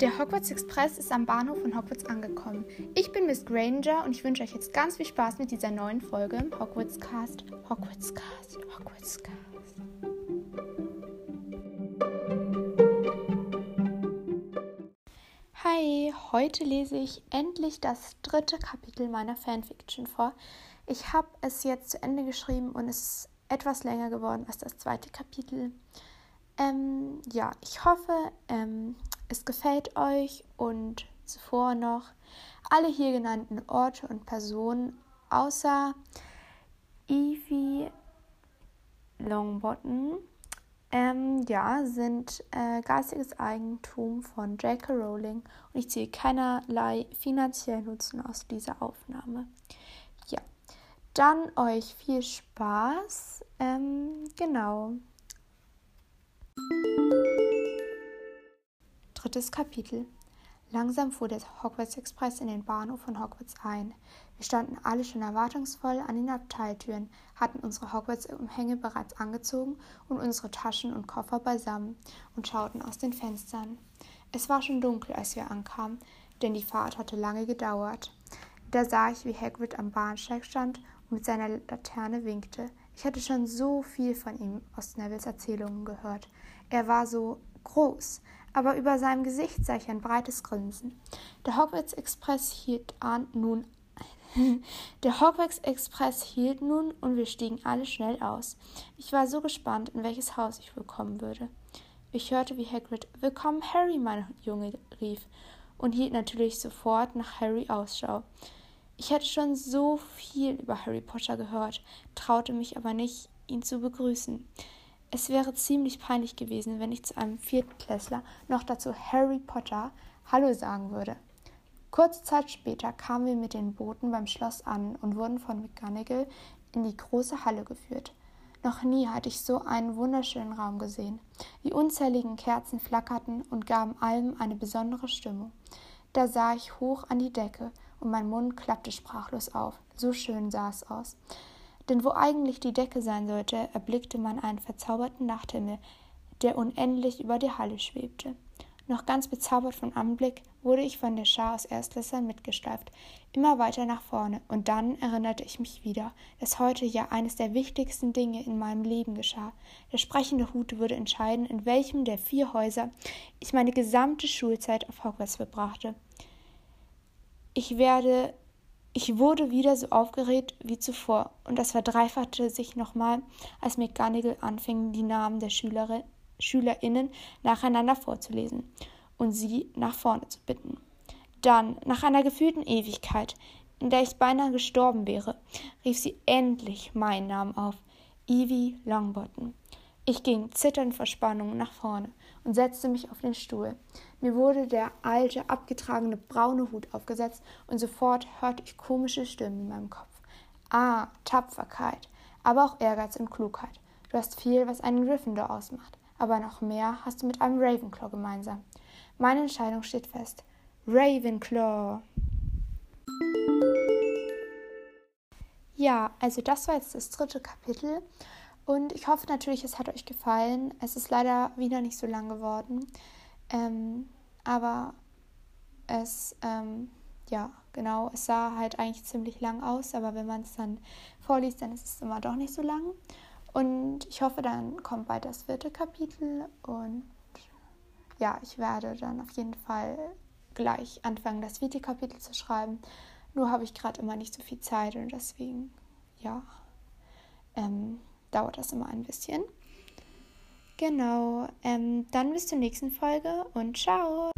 Der Hogwarts Express ist am Bahnhof von Hogwarts angekommen. Ich bin Miss Granger und ich wünsche euch jetzt ganz viel Spaß mit dieser neuen Folge im Hogwarts Cast. Hogwarts Cast, Hogwarts Cast. Hi, heute lese ich endlich das dritte Kapitel meiner Fanfiction vor. Ich habe es jetzt zu Ende geschrieben und es ist etwas länger geworden als das zweite Kapitel. Ähm, ja, ich hoffe, ähm, es gefällt euch und zuvor noch alle hier genannten Orte und Personen außer Evie Longbottom ähm, ja, sind äh, geistiges Eigentum von J.K. Rowling und ich ziehe keinerlei finanziellen Nutzen aus dieser Aufnahme. Ja, dann euch viel Spaß. Ähm, genau. Drittes Kapitel. Langsam fuhr der Hogwarts Express in den Bahnhof von Hogwarts ein. Wir standen alle schon erwartungsvoll an den Abteiltüren, hatten unsere Hogwarts-Umhänge bereits angezogen und unsere Taschen und Koffer beisammen und schauten aus den Fenstern. Es war schon dunkel, als wir ankamen, denn die Fahrt hatte lange gedauert. Da sah ich, wie Hagrid am Bahnsteig stand und mit seiner Laterne winkte. Ich hatte schon so viel von ihm aus Nevilles Erzählungen gehört. Er war so groß, aber über seinem Gesicht sah ich ein breites Grinsen. Der Hogwarts Express hielt an, nun der Hogwarts Express hielt nun und wir stiegen alle schnell aus. Ich war so gespannt, in welches Haus ich wohl kommen würde. Ich hörte, wie Hagrid Willkommen, Harry, mein Junge, rief und hielt natürlich sofort nach Harry Ausschau. Ich hatte schon so viel über Harry Potter gehört, traute mich aber nicht, ihn zu begrüßen. Es wäre ziemlich peinlich gewesen, wenn ich zu einem Viertklässler, noch dazu Harry Potter, Hallo sagen würde. Kurze Zeit später kamen wir mit den Booten beim Schloss an und wurden von McGonagall in die große Halle geführt. Noch nie hatte ich so einen wunderschönen Raum gesehen. Die unzähligen Kerzen flackerten und gaben allem eine besondere Stimmung. Da sah ich hoch an die Decke und mein Mund klappte sprachlos auf. So schön sah es aus. Denn wo eigentlich die Decke sein sollte, erblickte man einen verzauberten Nachthimmel, der unendlich über die Halle schwebte. Noch ganz bezaubert von Anblick wurde ich von der Schar aus Erstklässlern mitgeschleift, immer weiter nach vorne, und dann erinnerte ich mich wieder, dass heute ja eines der wichtigsten Dinge in meinem Leben geschah. Der sprechende Hut würde entscheiden, in welchem der vier Häuser ich meine gesamte Schulzeit auf Hogwarts verbrachte. Ich werde ich wurde wieder so aufgeregt wie zuvor, und das verdreifachte sich nochmal, als McGonagall anfing, die Namen der Schüler, SchülerInnen nacheinander vorzulesen und sie nach vorne zu bitten. Dann, nach einer gefühlten Ewigkeit, in der ich beinahe gestorben wäre, rief sie endlich meinen Namen auf: Evie Longbottom. Ich ging zitternd vor Spannung nach vorne und setzte mich auf den Stuhl. Mir wurde der alte, abgetragene braune Hut aufgesetzt und sofort hörte ich komische Stimmen in meinem Kopf. Ah, Tapferkeit, aber auch Ehrgeiz und Klugheit. Du hast viel, was einen Gryffindor ausmacht, aber noch mehr hast du mit einem Ravenclaw gemeinsam. Meine Entscheidung steht fest. Ravenclaw. Ja, also das war jetzt das dritte Kapitel und ich hoffe natürlich, es hat euch gefallen. Es ist leider wieder nicht so lang geworden. Ähm, aber es, ähm, ja, genau, es sah halt eigentlich ziemlich lang aus, aber wenn man es dann vorliest, dann ist es immer doch nicht so lang. Und ich hoffe, dann kommt bald das vierte Kapitel und ja, ich werde dann auf jeden Fall gleich anfangen, das vierte Kapitel zu schreiben. Nur habe ich gerade immer nicht so viel Zeit und deswegen, ja, ähm, dauert das immer ein bisschen. Genau, ähm, dann bis zur nächsten Folge und ciao!